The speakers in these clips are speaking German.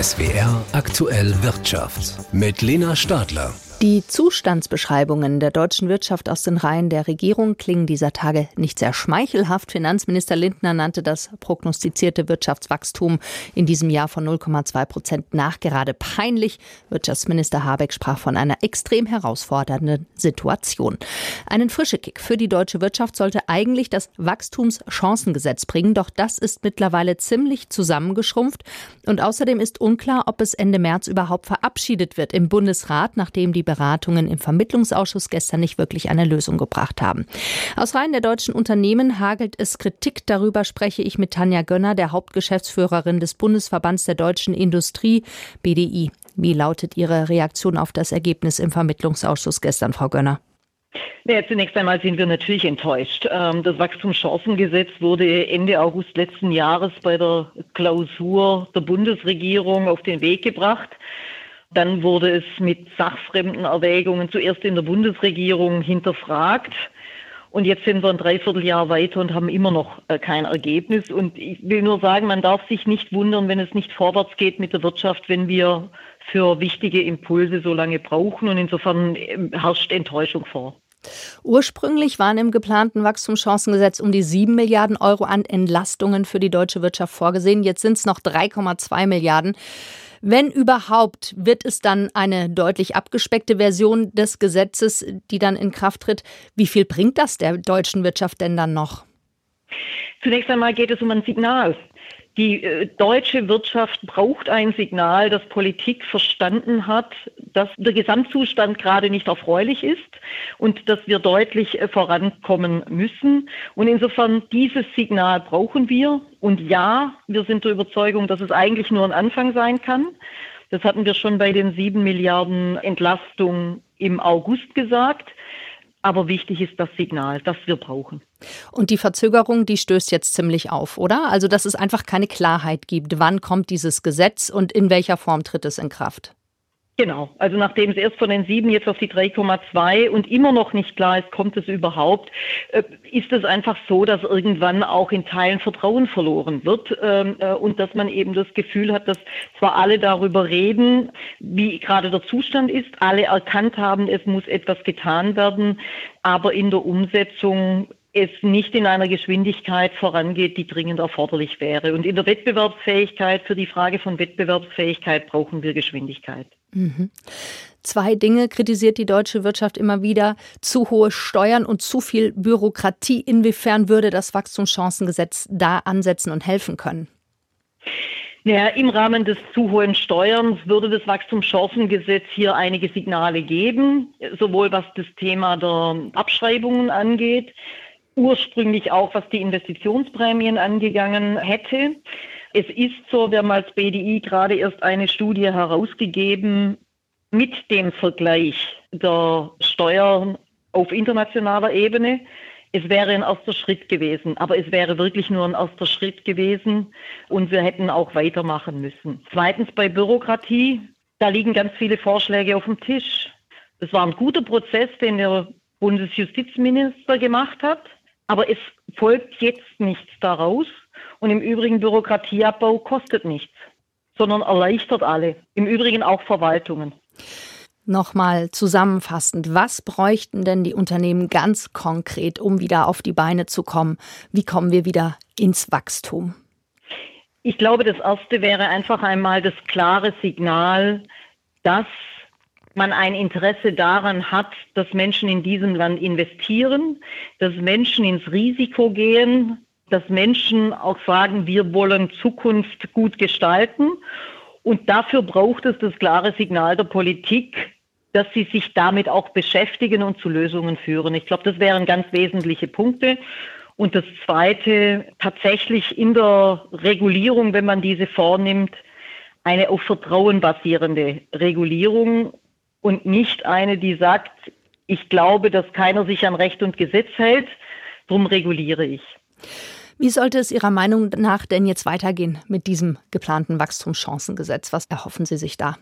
SWR aktuell Wirtschaft mit Lena Stadler. Die Zustandsbeschreibungen der deutschen Wirtschaft aus den Reihen der Regierung klingen dieser Tage nicht sehr schmeichelhaft. Finanzminister Lindner nannte das prognostizierte Wirtschaftswachstum in diesem Jahr von 0,2 Prozent nachgerade peinlich. Wirtschaftsminister Habeck sprach von einer extrem herausfordernden Situation. Einen frische Kick für die deutsche Wirtschaft sollte eigentlich das Wachstumschancengesetz bringen, doch das ist mittlerweile ziemlich zusammengeschrumpft und außerdem ist unklar, ob es Ende März überhaupt verabschiedet wird im Bundesrat, nachdem die Beratungen im Vermittlungsausschuss gestern nicht wirklich eine Lösung gebracht haben. Aus Reihen der deutschen Unternehmen hagelt es Kritik. Darüber spreche ich mit Tanja Gönner, der Hauptgeschäftsführerin des Bundesverbands der deutschen Industrie, BDI. Wie lautet Ihre Reaktion auf das Ergebnis im Vermittlungsausschuss gestern, Frau Gönner? Ja, zunächst einmal sind wir natürlich enttäuscht. Ähm, das Wachstumschancengesetz wurde Ende August letzten Jahres bei der Klausur der Bundesregierung auf den Weg gebracht. Dann wurde es mit sachfremden Erwägungen zuerst in der Bundesregierung hinterfragt. Und jetzt sind wir ein Dreivierteljahr weiter und haben immer noch äh, kein Ergebnis. Und ich will nur sagen, man darf sich nicht wundern, wenn es nicht vorwärts geht mit der Wirtschaft, wenn wir für wichtige Impulse so lange brauchen. Und insofern ähm, herrscht Enttäuschung vor. Ursprünglich waren im geplanten Wachstumschancengesetz um die 7 Milliarden Euro an Entlastungen für die deutsche Wirtschaft vorgesehen. Jetzt sind es noch 3,2 Milliarden. Wenn überhaupt, wird es dann eine deutlich abgespeckte Version des Gesetzes, die dann in Kraft tritt. Wie viel bringt das der deutschen Wirtschaft denn dann noch? Zunächst einmal geht es um ein Signal. Die äh, deutsche Wirtschaft braucht ein Signal, dass Politik verstanden hat, dass der Gesamtzustand gerade nicht erfreulich ist und dass wir deutlich äh, vorankommen müssen. Und insofern dieses Signal brauchen wir. Und ja, wir sind der Überzeugung, dass es eigentlich nur ein Anfang sein kann. Das hatten wir schon bei den sieben Milliarden Entlastung im August gesagt. Aber wichtig ist das Signal, das wir brauchen. Und die Verzögerung, die stößt jetzt ziemlich auf, oder? Also, dass es einfach keine Klarheit gibt. Wann kommt dieses Gesetz und in welcher Form tritt es in Kraft? Genau, also nachdem es erst von den sieben jetzt auf die 3,2 und immer noch nicht klar ist, kommt es überhaupt, äh, ist es einfach so, dass irgendwann auch in Teilen Vertrauen verloren wird ähm, äh, und dass man eben das Gefühl hat, dass zwar alle darüber reden, wie gerade der Zustand ist, alle erkannt haben, es muss etwas getan werden, aber in der Umsetzung es nicht in einer Geschwindigkeit vorangeht, die dringend erforderlich wäre. Und in der Wettbewerbsfähigkeit, für die Frage von Wettbewerbsfähigkeit brauchen wir Geschwindigkeit. Mhm. Zwei Dinge kritisiert die deutsche Wirtschaft immer wieder. Zu hohe Steuern und zu viel Bürokratie. Inwiefern würde das Wachstumschancengesetz da ansetzen und helfen können? Ja, Im Rahmen des zu hohen Steuerns würde das Wachstumschancengesetz hier einige Signale geben, sowohl was das Thema der Abschreibungen angeht, ursprünglich auch was die Investitionsprämien angegangen hätte. Es ist so, wir haben als BDI gerade erst eine Studie herausgegeben mit dem Vergleich der Steuern auf internationaler Ebene. Es wäre ein erster Schritt gewesen, aber es wäre wirklich nur ein erster Schritt gewesen und wir hätten auch weitermachen müssen. Zweitens bei Bürokratie, da liegen ganz viele Vorschläge auf dem Tisch. Das war ein guter Prozess, den der Bundesjustizminister gemacht hat, aber es folgt jetzt nichts daraus. Und im Übrigen Bürokratieabbau kostet nichts, sondern erleichtert alle. Im Übrigen auch Verwaltungen. Nochmal zusammenfassend, was bräuchten denn die Unternehmen ganz konkret, um wieder auf die Beine zu kommen? Wie kommen wir wieder ins Wachstum? Ich glaube, das Erste wäre einfach einmal das klare Signal, dass man ein Interesse daran hat, dass Menschen in diesem Land investieren, dass Menschen ins Risiko gehen, dass Menschen auch sagen, wir wollen Zukunft gut gestalten. Und dafür braucht es das klare Signal der Politik, dass sie sich damit auch beschäftigen und zu Lösungen führen. Ich glaube, das wären ganz wesentliche Punkte. Und das Zweite, tatsächlich in der Regulierung, wenn man diese vornimmt, eine auf Vertrauen basierende Regulierung und nicht eine, die sagt, ich glaube, dass keiner sich an Recht und Gesetz hält, darum reguliere ich. Wie sollte es Ihrer Meinung nach denn jetzt weitergehen mit diesem geplanten Wachstumschancengesetz? Was erhoffen Sie sich da?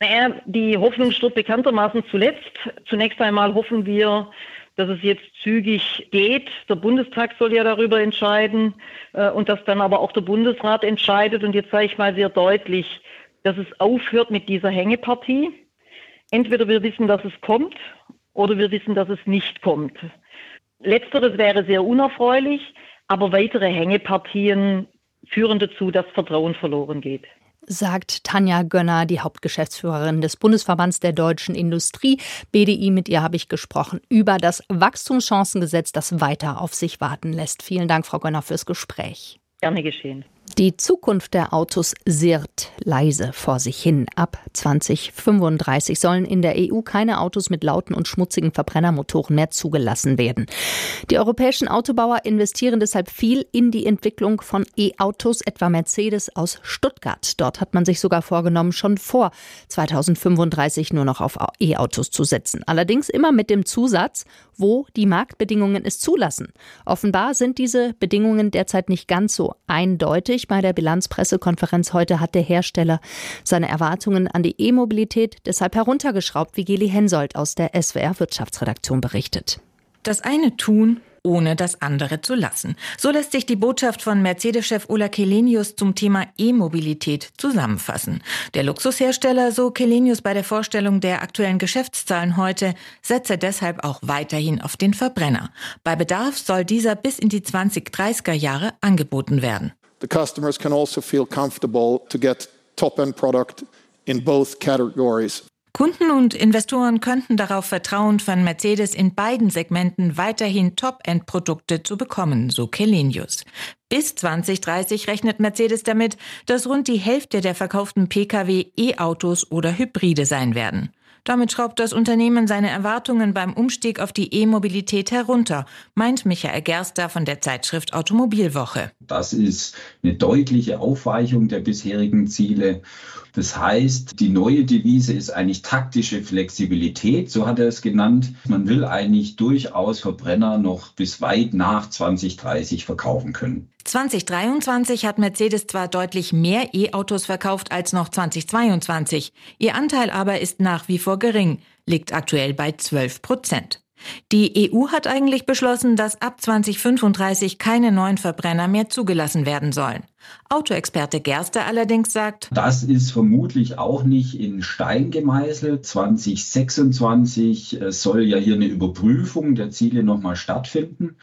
Naja, die Hoffnung stirbt bekanntermaßen zuletzt. Zunächst einmal hoffen wir, dass es jetzt zügig geht. Der Bundestag soll ja darüber entscheiden äh, und dass dann aber auch der Bundesrat entscheidet. Und jetzt sage ich mal sehr deutlich, dass es aufhört mit dieser Hängepartie. Entweder wir wissen, dass es kommt oder wir wissen, dass es nicht kommt. Letzteres wäre sehr unerfreulich, aber weitere Hängepartien führen dazu, dass Vertrauen verloren geht sagt Tanja Gönner, die Hauptgeschäftsführerin des Bundesverbands der deutschen Industrie. BDI, mit ihr habe ich gesprochen über das Wachstumschancengesetz, das weiter auf sich warten lässt. Vielen Dank, Frau Gönner, fürs Gespräch. Gerne geschehen. Die Zukunft der Autos sirrt leise vor sich hin. Ab 2035 sollen in der EU keine Autos mit lauten und schmutzigen Verbrennermotoren mehr zugelassen werden. Die europäischen Autobauer investieren deshalb viel in die Entwicklung von E-Autos, etwa Mercedes aus Stuttgart. Dort hat man sich sogar vorgenommen, schon vor 2035 nur noch auf E-Autos zu setzen. Allerdings immer mit dem Zusatz, wo die Marktbedingungen es zulassen. Offenbar sind diese Bedingungen derzeit nicht ganz so eindeutig. Bei der Bilanzpressekonferenz heute hat der Hersteller seine Erwartungen an die E-Mobilität deshalb heruntergeschraubt, wie Geli Hensoldt aus der SWR Wirtschaftsredaktion berichtet. Das eine tun ohne das andere zu lassen. So lässt sich die Botschaft von Mercedes-Chef Ola Kelenius zum Thema E-Mobilität zusammenfassen. Der Luxushersteller, so Kelenius bei der Vorstellung der aktuellen Geschäftszahlen heute, setze deshalb auch weiterhin auf den Verbrenner. Bei Bedarf soll dieser bis in die 2030er Jahre angeboten werden. The customers can also feel comfortable to get top-end product in both categories. Kunden und Investoren könnten darauf vertrauen, von Mercedes in beiden Segmenten weiterhin Top-End-Produkte zu bekommen, so Kelenius. Bis 2030 rechnet Mercedes damit, dass rund die Hälfte der verkauften Pkw E-Autos oder Hybride sein werden. Damit schraubt das Unternehmen seine Erwartungen beim Umstieg auf die E-Mobilität herunter, meint Michael Gerster von der Zeitschrift Automobilwoche. Das ist eine deutliche Aufweichung der bisherigen Ziele. Das heißt, die neue Devise ist eigentlich taktische Flexibilität, so hat er es genannt. Man will eigentlich durchaus Verbrenner noch bis weit nach 2030 verkaufen können. 2023 hat Mercedes zwar deutlich mehr E-Autos verkauft als noch 2022, ihr Anteil aber ist nach wie vor gering, liegt aktuell bei 12 Prozent. Die EU hat eigentlich beschlossen, dass ab 2035 keine neuen Verbrenner mehr zugelassen werden sollen. Autoexperte Gerster allerdings sagt, das ist vermutlich auch nicht in Stein gemeißelt. 2026 äh, soll ja hier eine Überprüfung der Ziele nochmal stattfinden.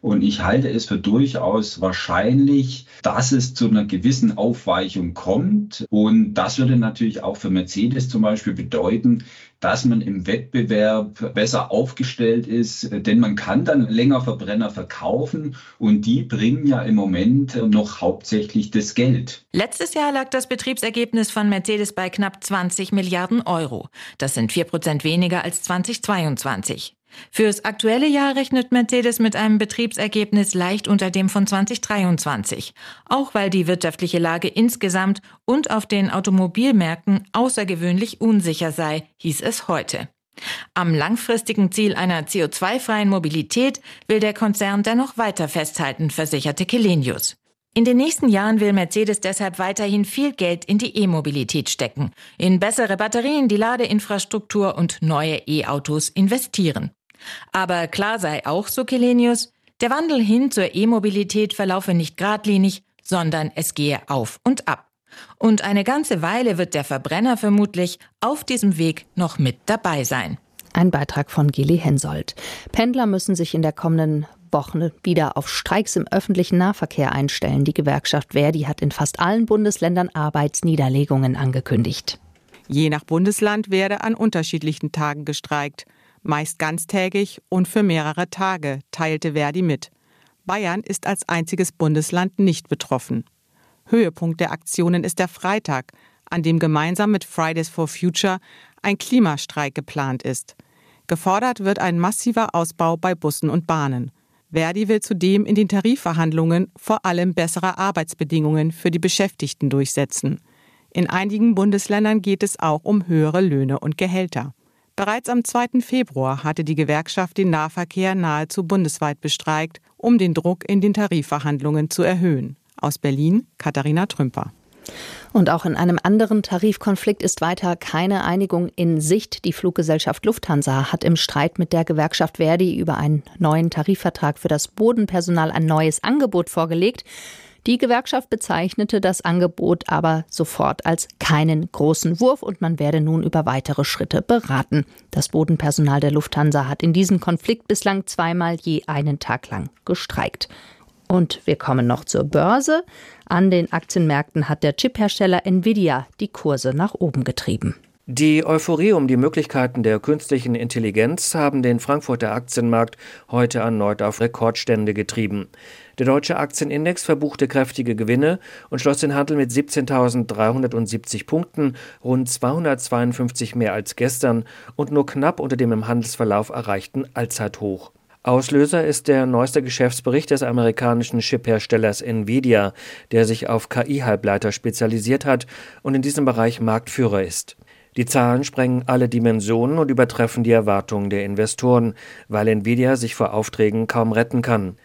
Und ich halte es für durchaus wahrscheinlich, dass es zu einer gewissen Aufweichung kommt. Und das würde natürlich auch für Mercedes zum Beispiel bedeuten, dass man im Wettbewerb besser aufgestellt ist, denn man kann dann länger Verbrenner verkaufen und die bringen ja im Moment noch hauptsächlich das Geld. Letztes Jahr lag das Betriebsergebnis von Mercedes bei knapp 20 Milliarden Euro. Das sind vier Prozent weniger als 2022. Fürs aktuelle Jahr rechnet Mercedes mit einem Betriebsergebnis leicht unter dem von 2023, auch weil die wirtschaftliche Lage insgesamt und auf den Automobilmärkten außergewöhnlich unsicher sei, hieß es heute. Am langfristigen Ziel einer CO2-freien Mobilität will der Konzern dennoch weiter festhalten, versicherte Kelenius. In den nächsten Jahren will Mercedes deshalb weiterhin viel Geld in die E-Mobilität stecken, in bessere Batterien, die Ladeinfrastruktur und neue E-Autos investieren. Aber klar sei auch, so Kelenius, der Wandel hin zur E-Mobilität verlaufe nicht geradlinig, sondern es gehe auf und ab. Und eine ganze Weile wird der Verbrenner vermutlich auf diesem Weg noch mit dabei sein. Ein Beitrag von Gili Hensoldt. Pendler müssen sich in der kommenden Woche wieder auf Streiks im öffentlichen Nahverkehr einstellen. Die Gewerkschaft Verdi hat in fast allen Bundesländern Arbeitsniederlegungen angekündigt. Je nach Bundesland werde an unterschiedlichen Tagen gestreikt meist ganztägig und für mehrere Tage, teilte Verdi mit. Bayern ist als einziges Bundesland nicht betroffen. Höhepunkt der Aktionen ist der Freitag, an dem gemeinsam mit Fridays for Future ein Klimastreik geplant ist. Gefordert wird ein massiver Ausbau bei Bussen und Bahnen. Verdi will zudem in den Tarifverhandlungen vor allem bessere Arbeitsbedingungen für die Beschäftigten durchsetzen. In einigen Bundesländern geht es auch um höhere Löhne und Gehälter. Bereits am 2. Februar hatte die Gewerkschaft den Nahverkehr nahezu bundesweit bestreikt, um den Druck in den Tarifverhandlungen zu erhöhen. Aus Berlin Katharina Trümper. Und auch in einem anderen Tarifkonflikt ist weiter keine Einigung in Sicht. Die Fluggesellschaft Lufthansa hat im Streit mit der Gewerkschaft Verdi über einen neuen Tarifvertrag für das Bodenpersonal ein neues Angebot vorgelegt. Die Gewerkschaft bezeichnete das Angebot aber sofort als keinen großen Wurf und man werde nun über weitere Schritte beraten. Das Bodenpersonal der Lufthansa hat in diesem Konflikt bislang zweimal je einen Tag lang gestreikt. Und wir kommen noch zur Börse. An den Aktienmärkten hat der Chiphersteller Nvidia die Kurse nach oben getrieben. Die Euphorie um die Möglichkeiten der künstlichen Intelligenz haben den Frankfurter Aktienmarkt heute erneut auf Rekordstände getrieben. Der deutsche Aktienindex verbuchte kräftige Gewinne und schloss den Handel mit 17.370 Punkten, rund 252 mehr als gestern und nur knapp unter dem im Handelsverlauf erreichten Allzeithoch. Auslöser ist der neueste Geschäftsbericht des amerikanischen Chipherstellers Nvidia, der sich auf KI-Halbleiter spezialisiert hat und in diesem Bereich Marktführer ist. Die Zahlen sprengen alle Dimensionen und übertreffen die Erwartungen der Investoren, weil Nvidia sich vor Aufträgen kaum retten kann.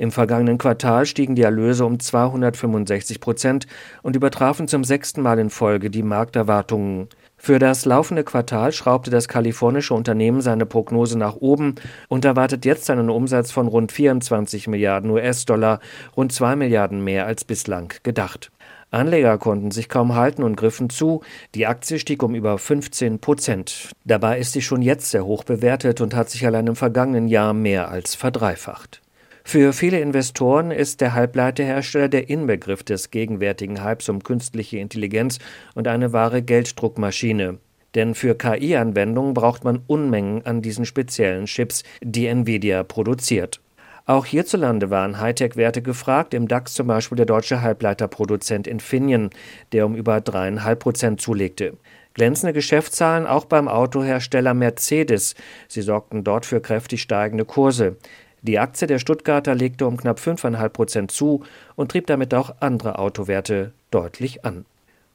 Im vergangenen Quartal stiegen die Erlöse um 265 Prozent und übertrafen zum sechsten Mal in Folge die Markterwartungen. Für das laufende Quartal schraubte das kalifornische Unternehmen seine Prognose nach oben und erwartet jetzt einen Umsatz von rund 24 Milliarden US-Dollar, rund 2 Milliarden mehr als bislang gedacht. Anleger konnten sich kaum halten und griffen zu. Die Aktie stieg um über 15 Prozent. Dabei ist sie schon jetzt sehr hoch bewertet und hat sich allein im vergangenen Jahr mehr als verdreifacht. Für viele Investoren ist der Halbleiterhersteller der Inbegriff des gegenwärtigen Hypes um künstliche Intelligenz und eine wahre Gelddruckmaschine. Denn für KI-Anwendungen braucht man Unmengen an diesen speziellen Chips, die Nvidia produziert. Auch hierzulande waren Hightech-Werte gefragt, im DAX zum Beispiel der deutsche Halbleiterproduzent Infineon, der um über dreieinhalb Prozent zulegte. Glänzende Geschäftszahlen auch beim Autohersteller Mercedes. Sie sorgten dort für kräftig steigende Kurse. Die Aktie der Stuttgarter legte um knapp 5,5 Prozent zu und trieb damit auch andere Autowerte deutlich an.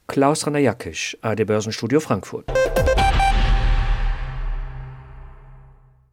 Klaus Raner-Jackisch, AD Börsenstudio Frankfurt.